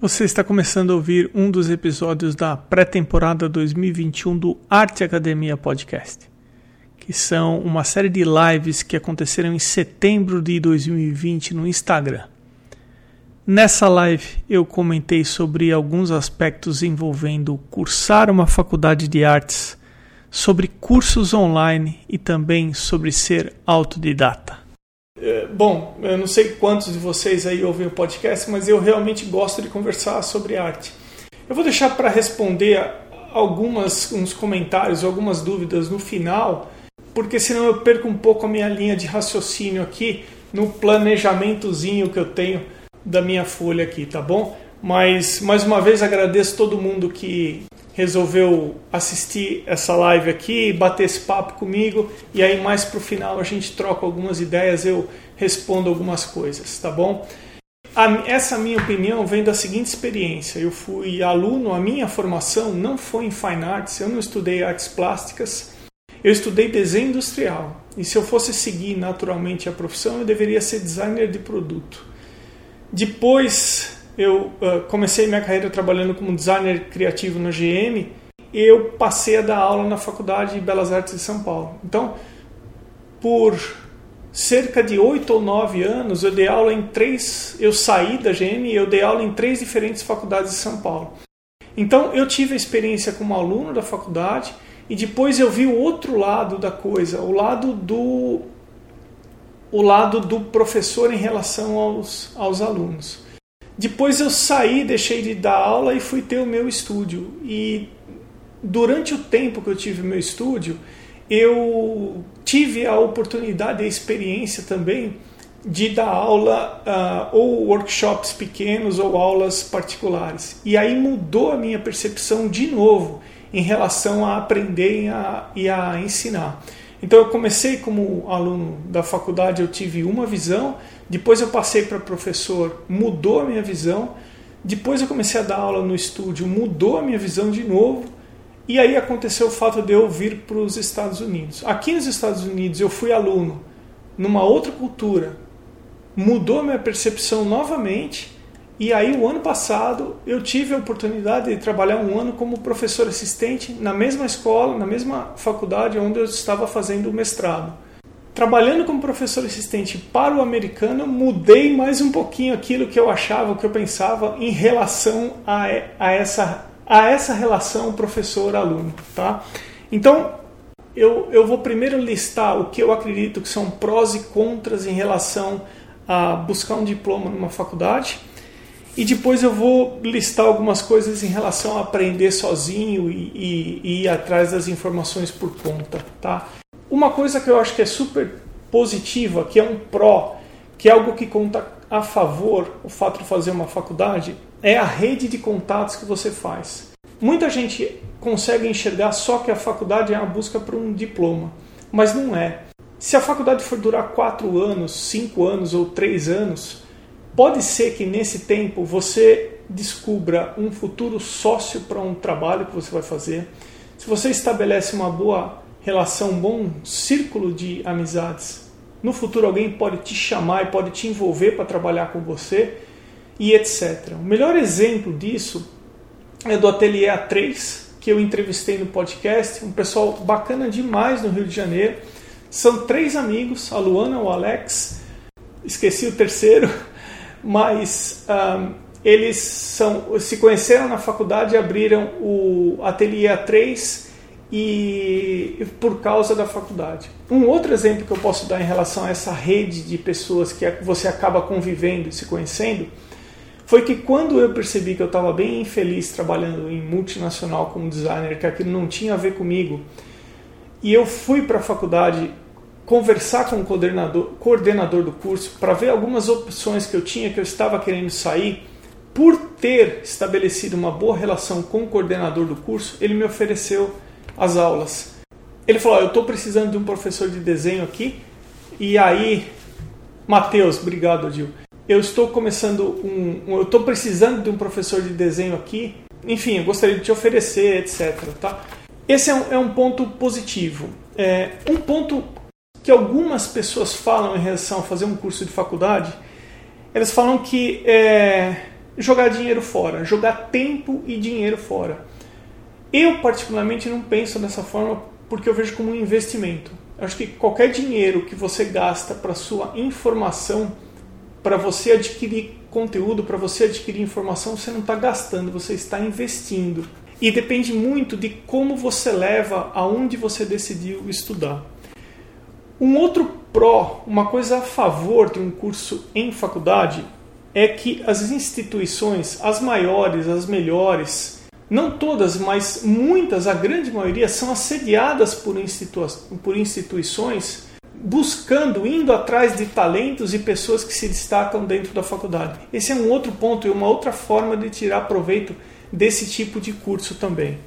Você está começando a ouvir um dos episódios da pré-temporada 2021 do Arte Academia Podcast, que são uma série de lives que aconteceram em setembro de 2020 no Instagram. Nessa live eu comentei sobre alguns aspectos envolvendo cursar uma faculdade de artes, sobre cursos online e também sobre ser autodidata. É, bom, eu não sei quantos de vocês aí ouvem o podcast, mas eu realmente gosto de conversar sobre arte. Eu vou deixar para responder algumas uns comentários, algumas dúvidas no final, porque senão eu perco um pouco a minha linha de raciocínio aqui no planejamentozinho que eu tenho da minha folha aqui, tá bom? Mas mais uma vez agradeço todo mundo que resolveu assistir essa live aqui, bater esse papo comigo e aí mais para o final a gente troca algumas ideias, eu respondo algumas coisas, tá bom? A, essa minha opinião vem da seguinte experiência: eu fui aluno, a minha formação não foi em fine arts, eu não estudei artes plásticas, eu estudei desenho industrial. E se eu fosse seguir naturalmente a profissão, eu deveria ser designer de produto. Depois eu uh, comecei minha carreira trabalhando como designer criativo na GM eu passei a dar aula na Faculdade de Belas Artes de São Paulo. Então, por cerca de oito ou nove anos, eu dei aula em três. Eu saí da GM e eu dei aula em três diferentes faculdades de São Paulo. Então, eu tive a experiência como aluno da faculdade e depois eu vi o outro lado da coisa, o lado do o lado do professor em relação aos, aos alunos. Depois eu saí, deixei de dar aula e fui ter o meu estúdio. E durante o tempo que eu tive meu estúdio, eu tive a oportunidade e a experiência também de dar aula uh, ou workshops pequenos ou aulas particulares. E aí mudou a minha percepção de novo em relação a aprender e a, e a ensinar. Então eu comecei como aluno da faculdade, eu tive uma visão, depois eu passei para professor, mudou a minha visão. Depois eu comecei a dar aula no estúdio, mudou a minha visão de novo. E aí aconteceu o fato de eu vir para os Estados Unidos. Aqui nos Estados Unidos eu fui aluno numa outra cultura, mudou a minha percepção novamente. E aí o ano passado eu tive a oportunidade de trabalhar um ano como professor assistente na mesma escola, na mesma faculdade onde eu estava fazendo o mestrado trabalhando como professor assistente para o americano, mudei mais um pouquinho aquilo que eu achava, o que eu pensava em relação a, a, essa, a essa relação professor-aluno. Tá? Então, eu, eu vou primeiro listar o que eu acredito que são prós e contras em relação a buscar um diploma numa faculdade. E depois eu vou listar algumas coisas em relação a aprender sozinho e, e, e ir atrás das informações por conta. Tá? Uma coisa que eu acho que é super positiva, que é um pró, que é algo que conta a favor o fato de fazer uma faculdade, é a rede de contatos que você faz. Muita gente consegue enxergar só que a faculdade é uma busca por um diploma, mas não é. Se a faculdade for durar quatro anos, cinco anos ou três anos, pode ser que nesse tempo você descubra um futuro sócio para um trabalho que você vai fazer. Se você estabelece uma boa relação, um bom círculo de amizades. No futuro alguém pode te chamar e pode te envolver para trabalhar com você e etc. O melhor exemplo disso é do Ateliê A3, que eu entrevistei no podcast, um pessoal bacana demais no Rio de Janeiro. São três amigos, a Luana, o Alex, esqueci o terceiro, mas um, eles são, se conheceram na faculdade e abriram o Ateliê A3 e por causa da faculdade. Um outro exemplo que eu posso dar em relação a essa rede de pessoas que você acaba convivendo e se conhecendo foi que quando eu percebi que eu estava bem infeliz trabalhando em multinacional como designer, que aquilo não tinha a ver comigo, e eu fui para a faculdade conversar com o coordenador, coordenador do curso para ver algumas opções que eu tinha, que eu estava querendo sair, por ter estabelecido uma boa relação com o coordenador do curso, ele me ofereceu as aulas. Ele falou: Eu estou precisando de um professor de desenho aqui. E aí, Matheus, obrigado, Adil. Eu estou começando um, um eu estou precisando de um professor de desenho aqui. Enfim, eu gostaria de te oferecer, etc. Tá? Esse é um, é um ponto positivo. É, um ponto que algumas pessoas falam em relação a fazer um curso de faculdade, elas falam que é, jogar dinheiro fora, jogar tempo e dinheiro fora. Eu, particularmente, não penso dessa forma porque eu vejo como um investimento. Acho que qualquer dinheiro que você gasta para sua informação, para você adquirir conteúdo, para você adquirir informação, você não está gastando, você está investindo. E depende muito de como você leva aonde você decidiu estudar. Um outro pró, uma coisa a favor de um curso em faculdade, é que as instituições, as maiores, as melhores, não todas, mas muitas, a grande maioria, são assediadas por, institu por instituições buscando, indo atrás de talentos e pessoas que se destacam dentro da faculdade. Esse é um outro ponto e uma outra forma de tirar proveito desse tipo de curso também.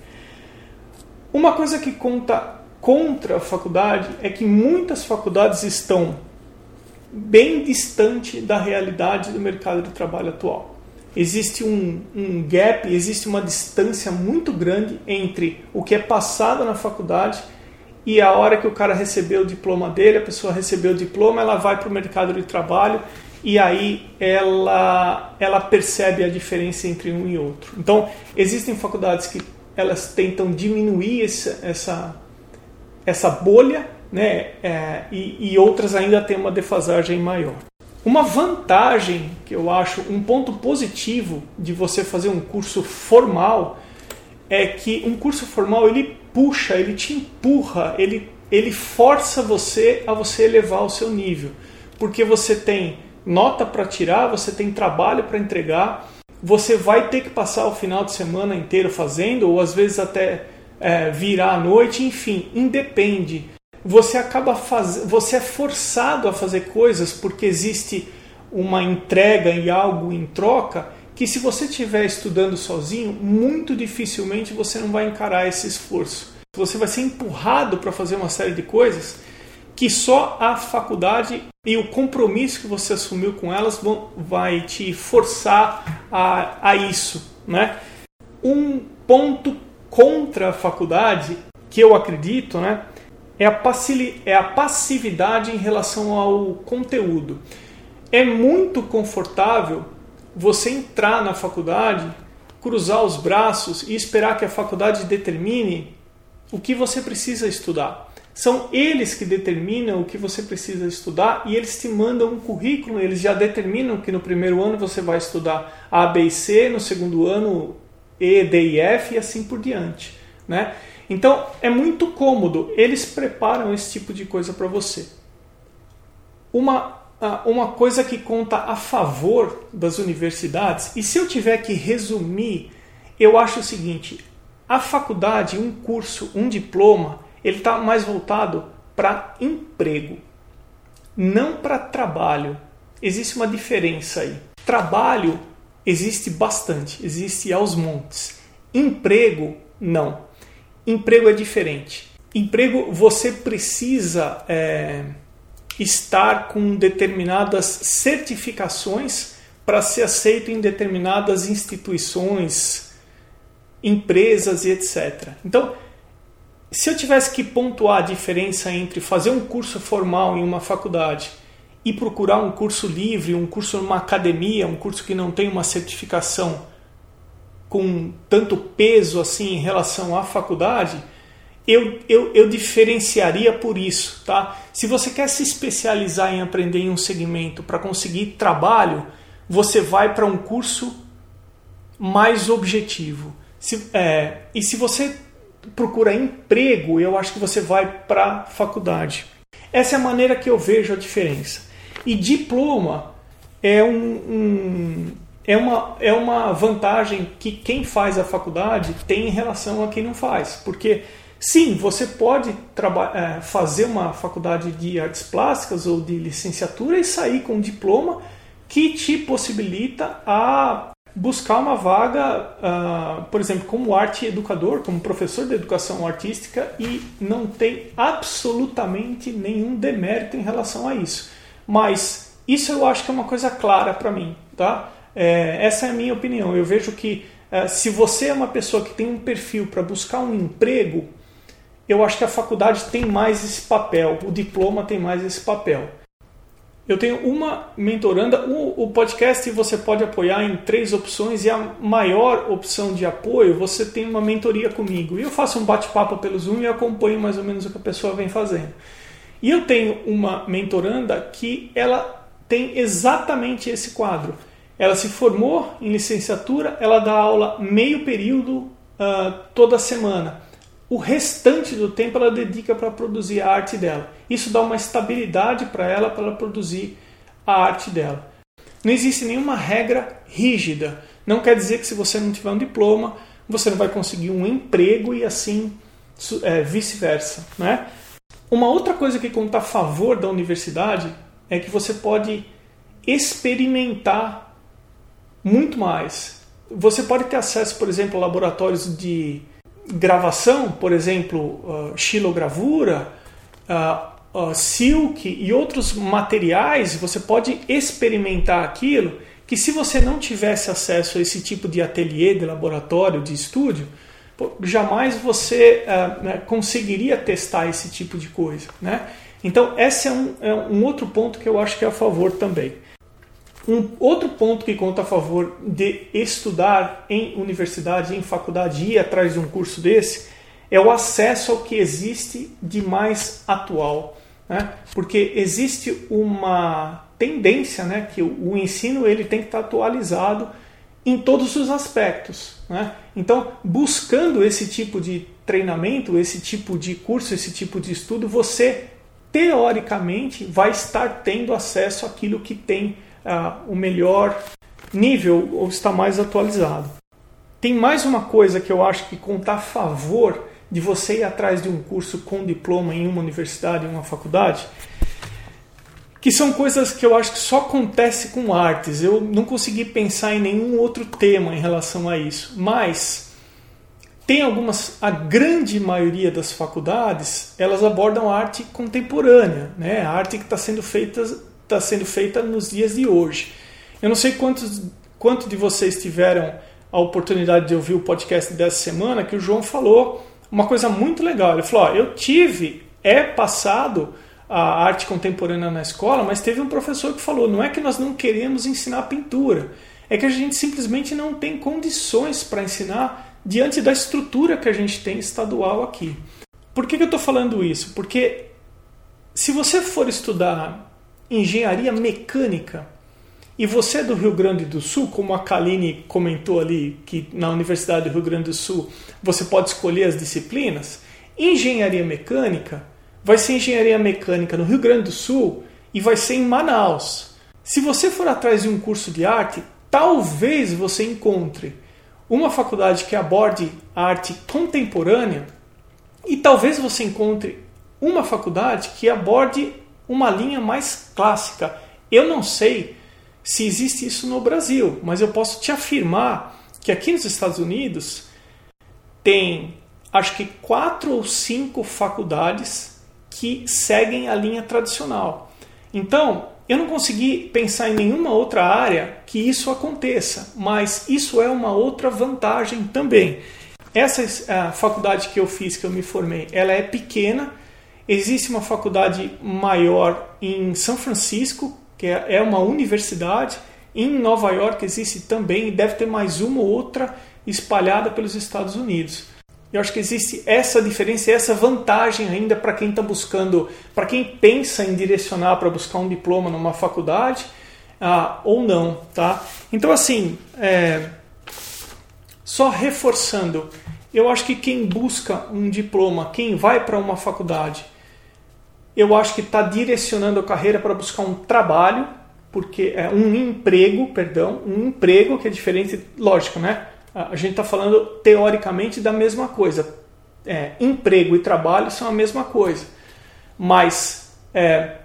Uma coisa que conta contra a faculdade é que muitas faculdades estão bem distante da realidade do mercado de trabalho atual. Existe um, um gap, existe uma distância muito grande entre o que é passado na faculdade e a hora que o cara recebeu o diploma dele, a pessoa recebeu o diploma, ela vai para o mercado de trabalho e aí ela, ela percebe a diferença entre um e outro. Então, existem faculdades que elas tentam diminuir essa, essa, essa bolha, né? É, e, e outras ainda têm uma defasagem maior. Uma vantagem que eu acho, um ponto positivo de você fazer um curso formal é que um curso formal ele puxa, ele te empurra, ele, ele força você a você elevar o seu nível, porque você tem nota para tirar, você tem trabalho para entregar, você vai ter que passar o final de semana inteiro fazendo, ou às vezes até é, virar à noite, enfim, independe. Você acaba faz... você é forçado a fazer coisas porque existe uma entrega e algo em troca que se você estiver estudando sozinho, muito dificilmente você não vai encarar esse esforço. Você vai ser empurrado para fazer uma série de coisas que só a faculdade e o compromisso que você assumiu com elas vão, vai te forçar a, a isso. Né? Um ponto contra a faculdade, que eu acredito, né, é, a é a passividade em relação ao conteúdo. É muito confortável você entrar na faculdade, cruzar os braços e esperar que a faculdade determine o que você precisa estudar. São eles que determinam o que você precisa estudar e eles te mandam um currículo, eles já determinam que no primeiro ano você vai estudar A, B e C, no segundo ano E, D e F e assim por diante. Né? Então é muito cômodo, eles preparam esse tipo de coisa para você. Uma, uma coisa que conta a favor das universidades, e se eu tiver que resumir, eu acho o seguinte: a faculdade, um curso, um diploma, ele está mais voltado para emprego, não para trabalho. Existe uma diferença aí. Trabalho existe bastante, existe aos montes. Emprego, não. Emprego é diferente. Emprego, você precisa é, estar com determinadas certificações para ser aceito em determinadas instituições, empresas e etc. Então, se eu tivesse que pontuar a diferença entre fazer um curso formal em uma faculdade e procurar um curso livre, um curso numa academia, um curso que não tem uma certificação com tanto peso assim em relação à faculdade, eu, eu, eu diferenciaria por isso. Tá? Se você quer se especializar em aprender em um segmento para conseguir trabalho, você vai para um curso mais objetivo. Se, é, e se você procura emprego, eu acho que você vai para a faculdade. Essa é a maneira que eu vejo a diferença. E diploma é, um, um, é, uma, é uma vantagem que quem faz a faculdade tem em relação a quem não faz. Porque, sim, você pode é, fazer uma faculdade de artes plásticas ou de licenciatura e sair com um diploma que te possibilita a buscar uma vaga, uh, por exemplo, como arte educador, como professor de educação artística e não tem absolutamente nenhum demérito em relação a isso. Mas isso eu acho que é uma coisa clara para mim, tá? É, essa é a minha opinião. Eu vejo que uh, se você é uma pessoa que tem um perfil para buscar um emprego, eu acho que a faculdade tem mais esse papel, o diploma tem mais esse papel. Eu tenho uma mentoranda. O, o, podcast você pode apoiar em três opções e a maior opção de apoio você tem uma mentoria comigo. E eu faço um bate-papo pelo Zoom e acompanho mais ou menos o que a pessoa vem fazendo. E eu tenho uma mentoranda que ela tem exatamente esse quadro. Ela se formou em licenciatura, ela dá aula meio período uh, toda semana. O restante do tempo ela dedica para produzir a arte dela. Isso dá uma estabilidade para ela para ela produzir a arte dela. Não existe nenhuma regra rígida. Não quer dizer que se você não tiver um diploma, você não vai conseguir um emprego e assim é, vice-versa. Né? Uma outra coisa que conta a favor da universidade é que você pode experimentar muito mais. Você pode ter acesso, por exemplo, a laboratórios de gravação, por exemplo, uh, xilogravura, uh, uh, silk e outros materiais, você pode experimentar aquilo que se você não tivesse acesso a esse tipo de ateliê, de laboratório, de estúdio, jamais você uh, conseguiria testar esse tipo de coisa. Né? Então, esse é um, é um outro ponto que eu acho que é a favor também. Um outro ponto que conta a favor de estudar em universidade, em faculdade e ir atrás de um curso desse é o acesso ao que existe de mais atual. Né? Porque existe uma tendência né, que o ensino ele tem que estar atualizado em todos os aspectos. Né? Então, buscando esse tipo de treinamento, esse tipo de curso, esse tipo de estudo, você teoricamente vai estar tendo acesso àquilo que tem uh, o melhor nível ou está mais atualizado. Tem mais uma coisa que eu acho que conta a favor de você ir atrás de um curso com diploma em uma universidade, em uma faculdade, que são coisas que eu acho que só acontece com artes. Eu não consegui pensar em nenhum outro tema em relação a isso, mas tem algumas, a grande maioria das faculdades, elas abordam arte contemporânea, né? A arte que está sendo feita está sendo feita nos dias de hoje. Eu não sei quantos, quanto de vocês tiveram a oportunidade de ouvir o podcast dessa semana que o João falou uma coisa muito legal. Ele falou: eu tive, é passado a arte contemporânea na escola, mas teve um professor que falou: não é que nós não queremos ensinar pintura, é que a gente simplesmente não tem condições para ensinar diante da estrutura que a gente tem estadual aqui. Por que, que eu estou falando isso? Porque se você for estudar engenharia mecânica e você é do Rio Grande do Sul, como a Kaline comentou ali, que na Universidade do Rio Grande do Sul você pode escolher as disciplinas, engenharia mecânica vai ser engenharia mecânica no Rio Grande do Sul e vai ser em Manaus. Se você for atrás de um curso de arte, talvez você encontre uma faculdade que aborde arte contemporânea e talvez você encontre uma faculdade que aborde uma linha mais clássica. Eu não sei se existe isso no Brasil, mas eu posso te afirmar que aqui nos Estados Unidos tem acho que quatro ou cinco faculdades que seguem a linha tradicional. Então, eu não consegui pensar em nenhuma outra área que isso aconteça, mas isso é uma outra vantagem também. Essa faculdade que eu fiz, que eu me formei, ela é pequena, Existe uma faculdade maior em São Francisco, que é, é uma universidade. Em Nova York existe também, e deve ter mais uma ou outra espalhada pelos Estados Unidos. Eu acho que existe essa diferença e essa vantagem ainda para quem está buscando, para quem pensa em direcionar para buscar um diploma numa faculdade ah, ou não, tá? Então assim, é, só reforçando, eu acho que quem busca um diploma, quem vai para uma faculdade eu acho que está direcionando a carreira para buscar um trabalho, porque é um emprego, perdão, um emprego que é diferente, lógico, né? A gente está falando teoricamente da mesma coisa. É, emprego e trabalho são a mesma coisa, mas é,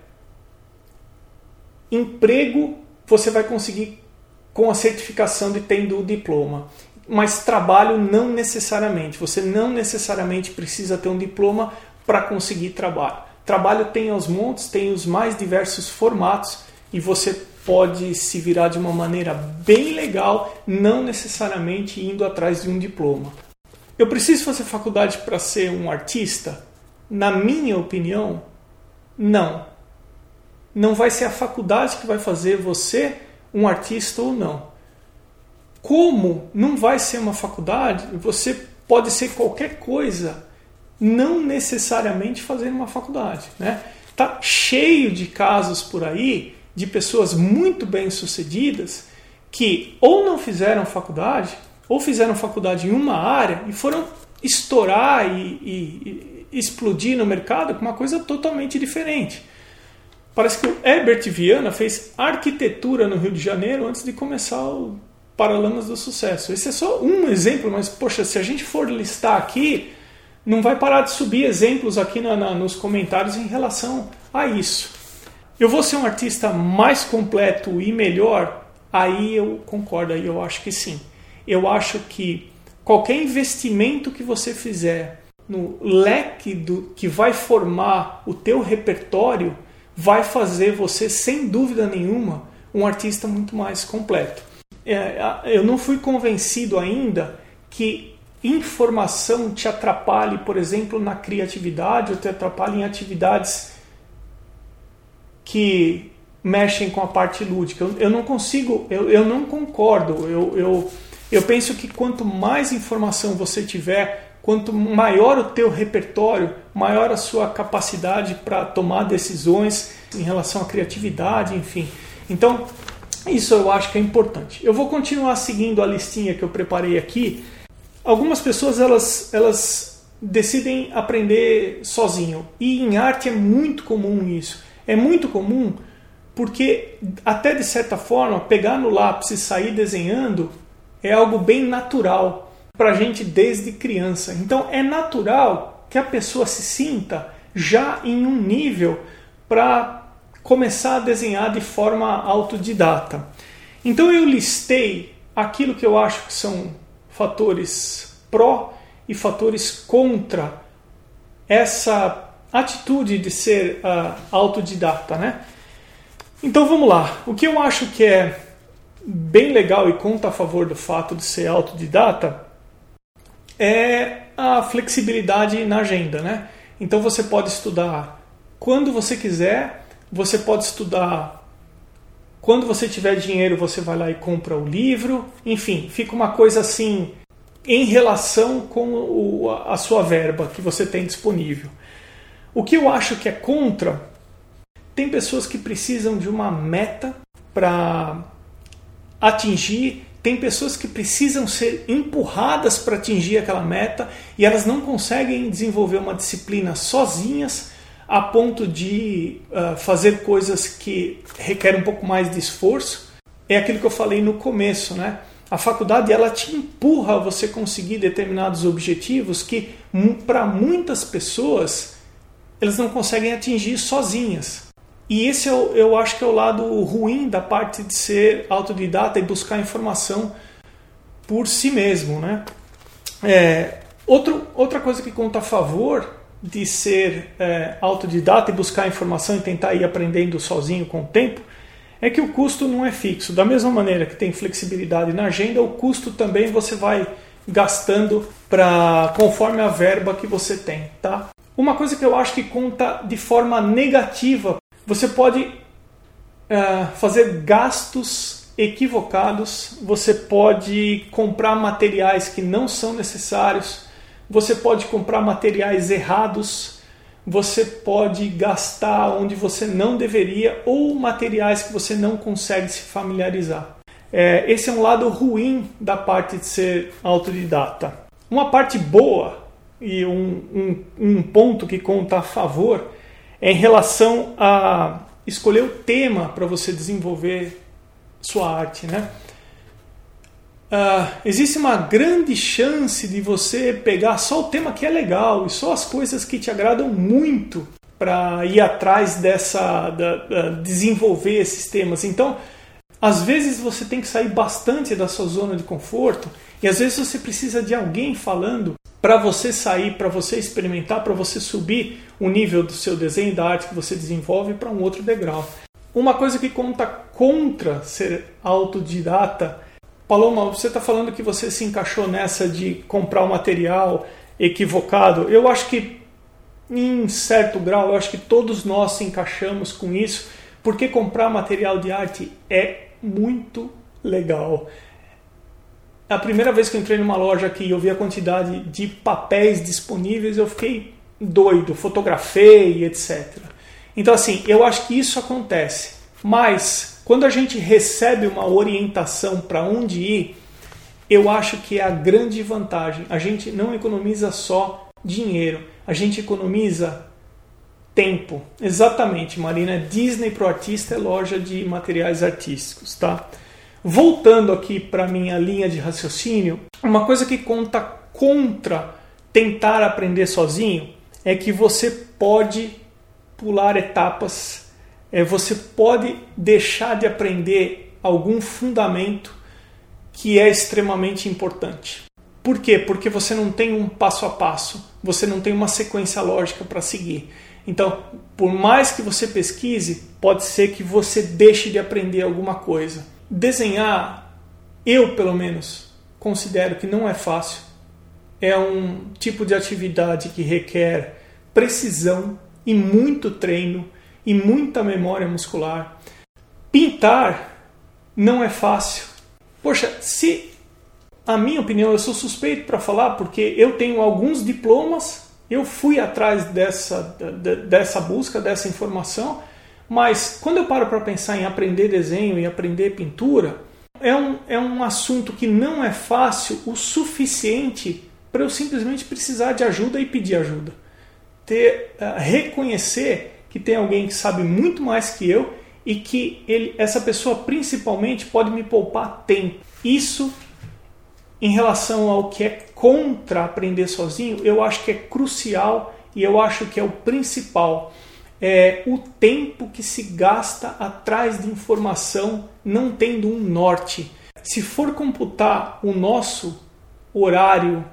emprego você vai conseguir com a certificação de tendo o diploma, mas trabalho não necessariamente. Você não necessariamente precisa ter um diploma para conseguir trabalho. Trabalho tem aos montes, tem os mais diversos formatos e você pode se virar de uma maneira bem legal, não necessariamente indo atrás de um diploma. Eu preciso fazer faculdade para ser um artista? Na minha opinião, não. não vai ser a faculdade que vai fazer você um artista ou não. Como não vai ser uma faculdade, você pode ser qualquer coisa, não necessariamente fazer uma faculdade. Né? Tá cheio de casos por aí de pessoas muito bem sucedidas que ou não fizeram faculdade, ou fizeram faculdade em uma área e foram estourar e, e, e explodir no mercado com uma coisa totalmente diferente. Parece que o Herbert Viana fez arquitetura no Rio de Janeiro antes de começar o Paralamas do Sucesso. Esse é só um exemplo, mas poxa, se a gente for listar aqui, não vai parar de subir exemplos aqui na, na, nos comentários em relação a isso. Eu vou ser um artista mais completo e melhor? Aí eu concordo, aí eu acho que sim. Eu acho que qualquer investimento que você fizer no leque do que vai formar o teu repertório vai fazer você, sem dúvida nenhuma, um artista muito mais completo. É, eu não fui convencido ainda que informação te atrapalhe, por exemplo, na criatividade ou te atrapalhe em atividades que mexem com a parte lúdica. Eu, eu não consigo, eu, eu não concordo. Eu, eu, eu penso que quanto mais informação você tiver, Quanto maior o teu repertório, maior a sua capacidade para tomar decisões em relação à criatividade, enfim. Então, isso eu acho que é importante. Eu vou continuar seguindo a listinha que eu preparei aqui. Algumas pessoas elas, elas decidem aprender sozinho. E em arte é muito comum isso. É muito comum porque, até de certa forma, pegar no lápis e sair desenhando é algo bem natural para a gente desde criança. Então é natural que a pessoa se sinta já em um nível para começar a desenhar de forma autodidata. Então eu listei aquilo que eu acho que são fatores pró e fatores contra essa atitude de ser uh, autodidata, né? Então vamos lá. O que eu acho que é bem legal e conta a favor do fato de ser autodidata é a flexibilidade na agenda, né? Então você pode estudar quando você quiser, você pode estudar quando você tiver dinheiro, você vai lá e compra o livro, enfim, fica uma coisa assim em relação com a sua verba que você tem disponível. O que eu acho que é contra, tem pessoas que precisam de uma meta para atingir tem pessoas que precisam ser empurradas para atingir aquela meta e elas não conseguem desenvolver uma disciplina sozinhas a ponto de uh, fazer coisas que requerem um pouco mais de esforço. É aquilo que eu falei no começo, né? A faculdade ela te empurra a você conseguir determinados objetivos que para muitas pessoas elas não conseguem atingir sozinhas. E esse eu, é eu acho que é o lado ruim da parte de ser autodidata e buscar informação por si mesmo. Né? É, outro, outra coisa que conta a favor de ser é, autodidata e buscar informação e tentar ir aprendendo sozinho com o tempo é que o custo não é fixo. Da mesma maneira que tem flexibilidade na agenda, o custo também você vai gastando para conforme a verba que você tem, tá? Uma coisa que eu acho que conta de forma negativa você pode uh, fazer gastos equivocados, você pode comprar materiais que não são necessários, você pode comprar materiais errados, você pode gastar onde você não deveria ou materiais que você não consegue se familiarizar. É, esse é um lado ruim da parte de ser autodidata. Uma parte boa e um, um, um ponto que conta a favor é em relação a escolher o tema para você desenvolver sua arte, né? Uh, existe uma grande chance de você pegar só o tema que é legal e só as coisas que te agradam muito para ir atrás dessa da, da, desenvolver esses temas. Então, às vezes você tem que sair bastante da sua zona de conforto e às vezes você precisa de alguém falando para você sair, para você experimentar, para você subir o nível do seu desenho da arte que você desenvolve para um outro degrau. Uma coisa que conta contra ser autodidata, Paloma, você está falando que você se encaixou nessa de comprar o material equivocado. Eu acho que, em certo grau, eu acho que todos nós se encaixamos com isso, porque comprar material de arte é muito legal. A primeira vez que eu entrei numa loja aqui e eu vi a quantidade de papéis disponíveis, eu fiquei doido, fotografei, etc. Então, assim, eu acho que isso acontece. Mas, quando a gente recebe uma orientação para onde ir, eu acho que é a grande vantagem. A gente não economiza só dinheiro, a gente economiza tempo. Exatamente, Marina. Disney pro artista é loja de materiais artísticos, tá? Voltando aqui para minha linha de raciocínio, uma coisa que conta contra tentar aprender sozinho é que você pode pular etapas, é, você pode deixar de aprender algum fundamento que é extremamente importante. Por quê? Porque você não tem um passo a passo, você não tem uma sequência lógica para seguir. Então, por mais que você pesquise, pode ser que você deixe de aprender alguma coisa. Desenhar, eu pelo menos, considero que não é fácil. É um tipo de atividade que requer precisão e muito treino e muita memória muscular. Pintar não é fácil. Poxa, se a minha opinião, eu sou suspeito para falar porque eu tenho alguns diplomas eu fui atrás dessa, dessa busca, dessa informação, mas quando eu paro para pensar em aprender desenho e aprender pintura, é um, é um assunto que não é fácil o suficiente para eu simplesmente precisar de ajuda e pedir ajuda. Ter, uh, reconhecer que tem alguém que sabe muito mais que eu e que ele, essa pessoa principalmente pode me poupar tempo. Isso em relação ao que é contra aprender sozinho, eu acho que é crucial e eu acho que é o principal. É o tempo que se gasta atrás de informação não tendo um norte. Se for computar o nosso horário,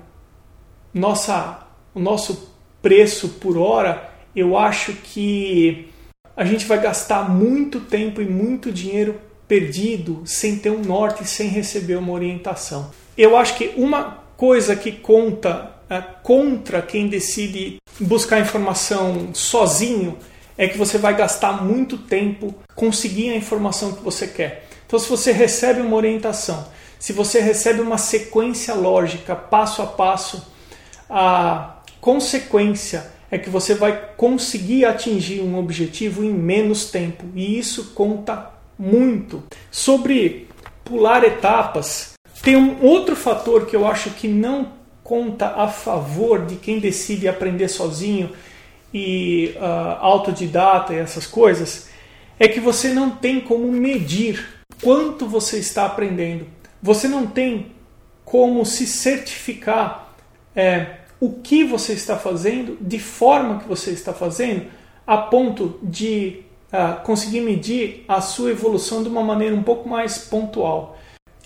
nossa, o nosso preço por hora, eu acho que a gente vai gastar muito tempo e muito dinheiro perdido sem ter um norte, sem receber uma orientação. Eu acho que uma coisa que conta é, contra quem decide buscar informação sozinho é que você vai gastar muito tempo conseguir a informação que você quer. Então, se você recebe uma orientação, se você recebe uma sequência lógica, passo a passo, a consequência é que você vai conseguir atingir um objetivo em menos tempo. E isso conta muito. Sobre pular etapas, tem um outro fator que eu acho que não conta a favor de quem decide aprender sozinho e uh, autodidata e essas coisas, é que você não tem como medir quanto você está aprendendo. Você não tem como se certificar é, o que você está fazendo, de forma que você está fazendo, a ponto de uh, conseguir medir a sua evolução de uma maneira um pouco mais pontual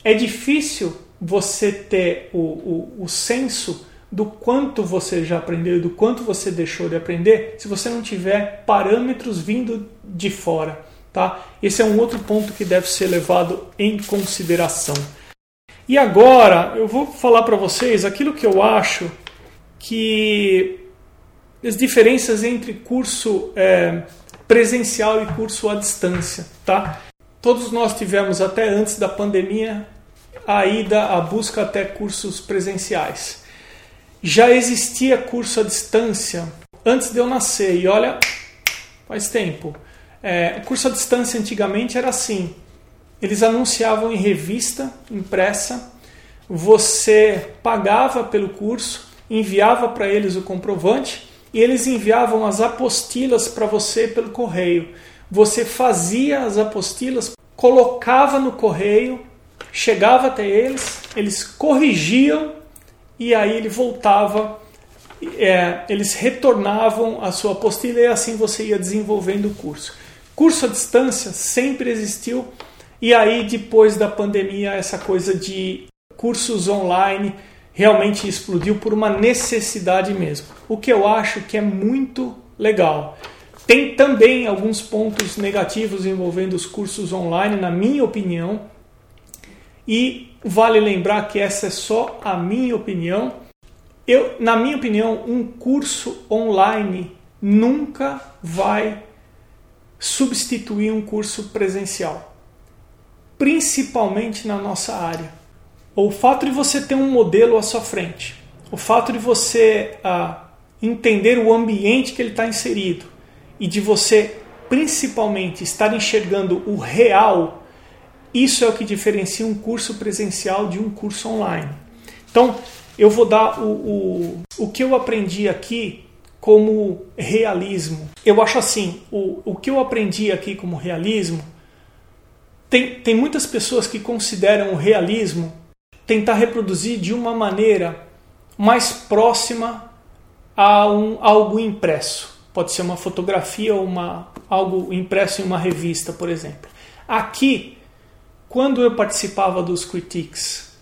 é difícil você ter o, o, o senso do quanto você já aprendeu, do quanto você deixou de aprender, se você não tiver parâmetros vindo de fora. Tá? Esse é um outro ponto que deve ser levado em consideração. E agora eu vou falar para vocês aquilo que eu acho que as diferenças entre curso é, presencial e curso à distância. Tá? Todos nós tivemos até antes da pandemia a ida, a busca até cursos presenciais. Já existia curso à distância antes de eu nascer, e olha, faz tempo. É, curso à distância antigamente era assim: eles anunciavam em revista impressa, você pagava pelo curso, enviava para eles o comprovante e eles enviavam as apostilas para você pelo correio. Você fazia as apostilas, colocava no correio chegava até eles, eles corrigiam e aí ele voltava, é, eles retornavam a sua apostila e assim você ia desenvolvendo o curso. Curso à distância sempre existiu e aí depois da pandemia essa coisa de cursos online realmente explodiu por uma necessidade mesmo. O que eu acho que é muito legal. Tem também alguns pontos negativos envolvendo os cursos online, na minha opinião, e vale lembrar que essa é só a minha opinião. Eu, na minha opinião, um curso online nunca vai substituir um curso presencial, principalmente na nossa área. O fato de você ter um modelo à sua frente, o fato de você ah, entender o ambiente que ele está inserido e de você principalmente estar enxergando o real, isso é o que diferencia um curso presencial de um curso online. Então, eu vou dar o, o, o que eu aprendi aqui como realismo. Eu acho assim, o, o que eu aprendi aqui como realismo, tem, tem muitas pessoas que consideram o realismo tentar reproduzir de uma maneira mais próxima a um, algo impresso. Pode ser uma fotografia ou uma, algo impresso em uma revista, por exemplo. Aqui, quando eu participava dos critiques,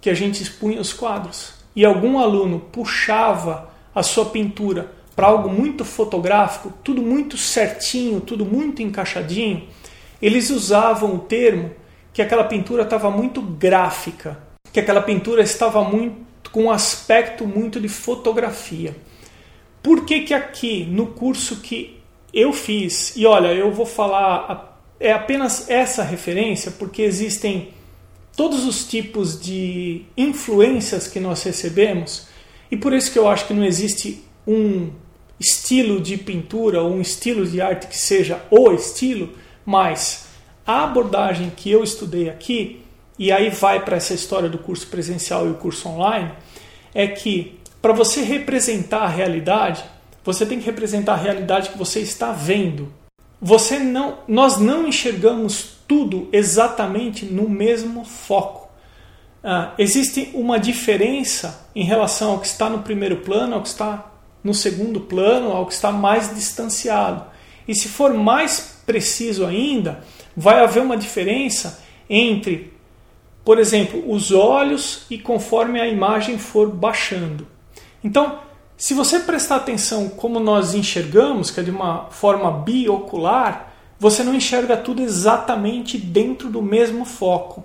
que a gente expunha os quadros, e algum aluno puxava a sua pintura para algo muito fotográfico, tudo muito certinho, tudo muito encaixadinho, eles usavam o termo que aquela pintura estava muito gráfica, que aquela pintura estava muito com um aspecto muito de fotografia. Por que, que aqui no curso que eu fiz, e olha, eu vou falar, é apenas essa referência, porque existem todos os tipos de influências que nós recebemos, e por isso que eu acho que não existe um estilo de pintura ou um estilo de arte que seja o estilo, mas a abordagem que eu estudei aqui, e aí vai para essa história do curso presencial e o curso online, é que para você representar a realidade, você tem que representar a realidade que você está vendo. Você não, nós não enxergamos tudo exatamente no mesmo foco. Ah, existe uma diferença em relação ao que está no primeiro plano, ao que está no segundo plano, ao que está mais distanciado. E se for mais preciso ainda, vai haver uma diferença entre, por exemplo, os olhos e conforme a imagem for baixando. Então, se você prestar atenção como nós enxergamos, que é de uma forma biocular, você não enxerga tudo exatamente dentro do mesmo foco.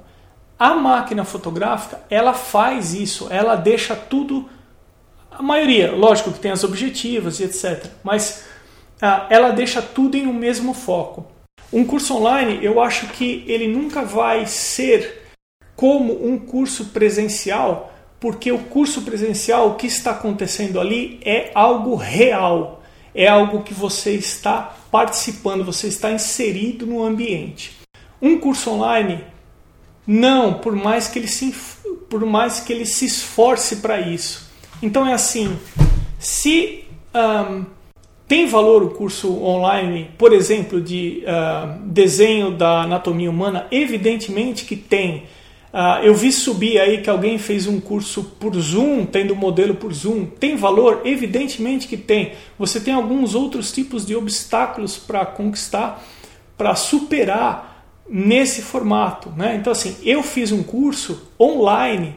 A máquina fotográfica, ela faz isso, ela deixa tudo a maioria, lógico que tem as objetivas e etc, mas ah, ela deixa tudo em um mesmo foco. Um curso online, eu acho que ele nunca vai ser como um curso presencial, porque o curso presencial, o que está acontecendo ali é algo real, é algo que você está participando, você está inserido no ambiente. Um curso online, não, por mais que ele se, por mais que ele se esforce para isso. Então é assim, se um, tem valor o curso online, por exemplo, de uh, desenho da anatomia humana, evidentemente que tem. Uh, eu vi subir aí que alguém fez um curso por Zoom, tendo modelo por Zoom. Tem valor? Evidentemente que tem. Você tem alguns outros tipos de obstáculos para conquistar, para superar nesse formato. Né? Então, assim, eu fiz um curso online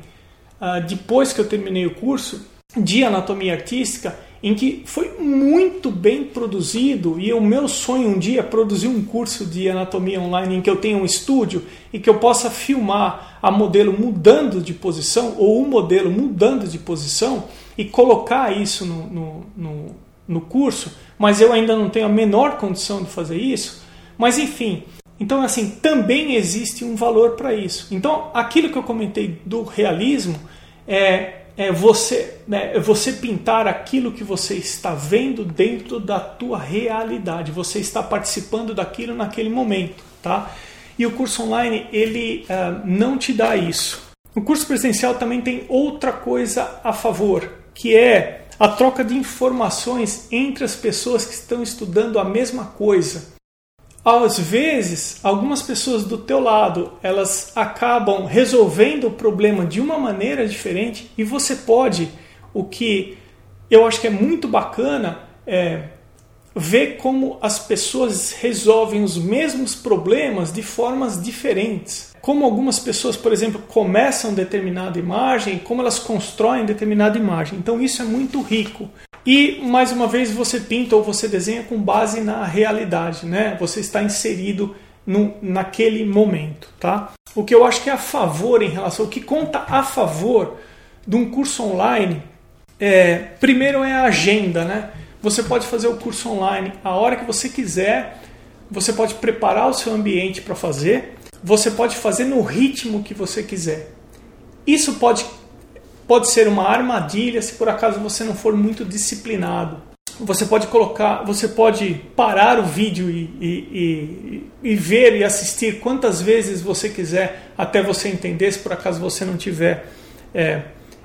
uh, depois que eu terminei o curso de anatomia artística em que foi muito bem produzido e o meu sonho um dia é produzir um curso de anatomia online em que eu tenha um estúdio e que eu possa filmar a modelo mudando de posição ou o modelo mudando de posição e colocar isso no, no, no, no curso, mas eu ainda não tenho a menor condição de fazer isso. Mas enfim, então assim, também existe um valor para isso. Então aquilo que eu comentei do realismo é é você, né, é você pintar aquilo que você está vendo dentro da tua realidade. Você está participando daquilo naquele momento, tá? E o curso online ele uh, não te dá isso. O curso presencial também tem outra coisa a favor, que é a troca de informações entre as pessoas que estão estudando a mesma coisa às vezes, algumas pessoas do teu lado, elas acabam resolvendo o problema de uma maneira diferente e você pode, o que eu acho que é muito bacana, é ver como as pessoas resolvem os mesmos problemas de formas diferentes. Como algumas pessoas, por exemplo, começam determinada imagem, como elas constroem determinada imagem. Então isso é muito rico. E mais uma vez você pinta ou você desenha com base na realidade, né? Você está inserido no, naquele momento, tá? O que eu acho que é a favor em relação, o que conta a favor de um curso online, é, primeiro é a agenda, né? Você pode fazer o curso online a hora que você quiser, você pode preparar o seu ambiente para fazer, você pode fazer no ritmo que você quiser. Isso pode, pode ser uma armadilha se por acaso você não for muito disciplinado. Você pode colocar, você pode parar o vídeo e, e, e, e ver e assistir quantas vezes você quiser até você entender, se por acaso você não estiver é,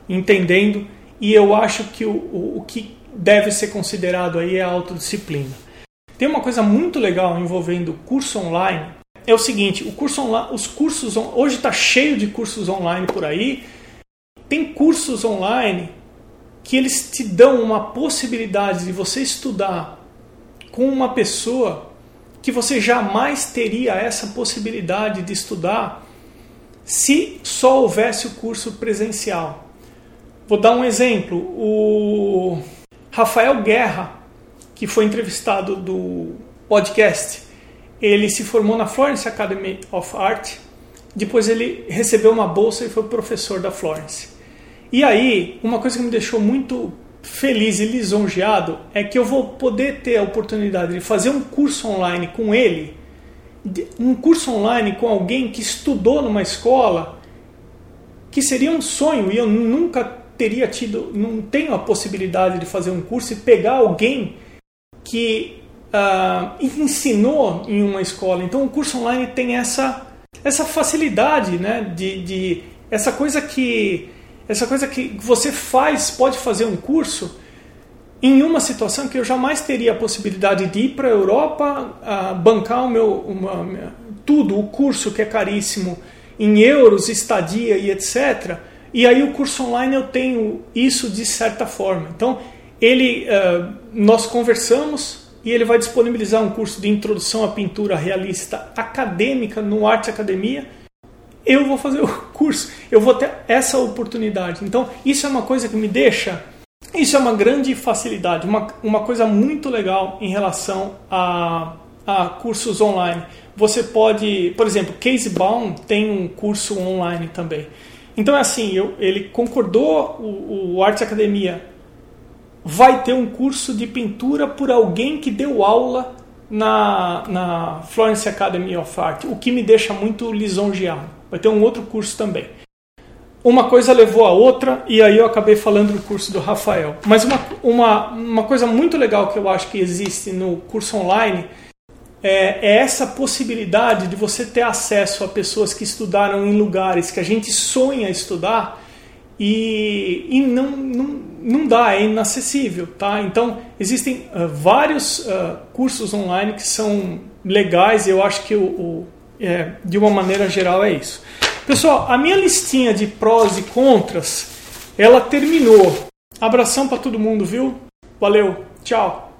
entendendo. E eu acho que o, o, o que deve ser considerado aí é a autodisciplina. Tem uma coisa muito legal envolvendo curso online. É o seguinte, o curso online, os cursos hoje está cheio de cursos online por aí. Tem cursos online que eles te dão uma possibilidade de você estudar com uma pessoa que você jamais teria essa possibilidade de estudar se só houvesse o curso presencial. Vou dar um exemplo. O Rafael Guerra, que foi entrevistado do podcast, ele se formou na Florence Academy of Art. Depois ele recebeu uma bolsa e foi professor da Florence. E aí, uma coisa que me deixou muito feliz e lisonjeado é que eu vou poder ter a oportunidade de fazer um curso online com ele, um curso online com alguém que estudou numa escola, que seria um sonho e eu nunca teria tido, não tenho a possibilidade de fazer um curso e pegar alguém que uh, ensinou em uma escola. Então o curso online tem essa, essa facilidade, né, de, de essa coisa que essa coisa que você faz, pode fazer um curso em uma situação que eu jamais teria a possibilidade de ir para a Europa, uh, bancar o meu, uma, tudo, o curso que é caríssimo, em euros, estadia e etc. E aí o curso online eu tenho isso de certa forma. Então ele, uh, nós conversamos e ele vai disponibilizar um curso de introdução à pintura realista acadêmica no Arte Academia eu vou fazer o curso, eu vou ter essa oportunidade. Então, isso é uma coisa que me deixa. Isso é uma grande facilidade, uma, uma coisa muito legal em relação a, a cursos online. Você pode, por exemplo, Casebound tem um curso online também. Então é assim, eu, ele concordou, o, o Arte Academia vai ter um curso de pintura por alguém que deu aula na, na Florence Academy of Art, o que me deixa muito lisonjeado vai ter um outro curso também. Uma coisa levou a outra e aí eu acabei falando do curso do Rafael. Mas uma, uma, uma coisa muito legal que eu acho que existe no curso online é, é, essa possibilidade de você ter acesso a pessoas que estudaram em lugares que a gente sonha estudar e, e não, não, não dá, é inacessível. Tá? Então, existem uh, vários uh, cursos online que são legais eu acho que o, o é, de uma maneira geral, é isso. Pessoal, a minha listinha de prós e contras, ela terminou. Abração para todo mundo, viu? Valeu, tchau.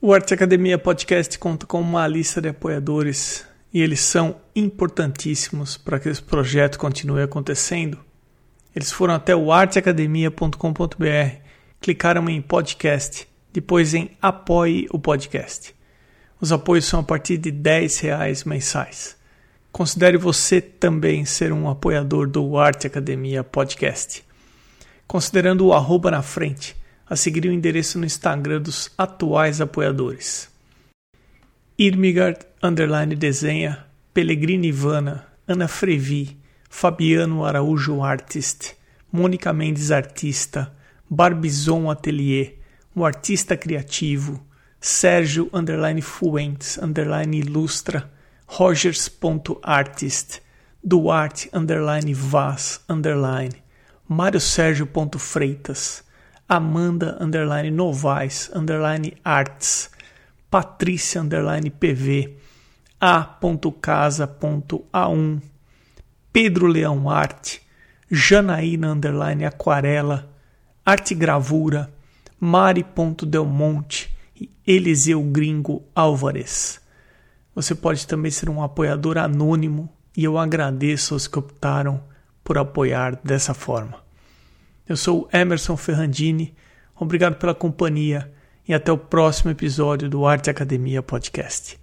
O Arte Academia Podcast conta com uma lista de apoiadores e eles são importantíssimos para que esse projeto continue acontecendo. Eles foram até o arteacademia.com.br, clicaram em podcast, depois em apoie o podcast. Os apoios são a partir de 10 reais mensais. Considere você também ser um apoiador do Arte Academia Podcast. Considerando o arroba na frente, a seguir o endereço no Instagram dos atuais apoiadores. Irmigard, underline desenha, Pellegrini Ivana, Ana Frevi, Fabiano Araújo Artist, Mônica Mendes Artista, Barbizon Atelier, o Artista Criativo, Sérgio underline Fuentes, underline Ilustra, rogers.artist, duarte underline vaz underline, Mário Freitas, Amanda underline Novaes underline arts, Patrícia underline PV, a.casa.a1, Pedro Leão Arte, Janaína underline Aquarela, Arte Gravura, Mari.delmonte e Eliseu Gringo Álvares. Você pode também ser um apoiador anônimo e eu agradeço aos que optaram por apoiar dessa forma. Eu sou Emerson Ferrandini, obrigado pela companhia e até o próximo episódio do Arte Academia Podcast.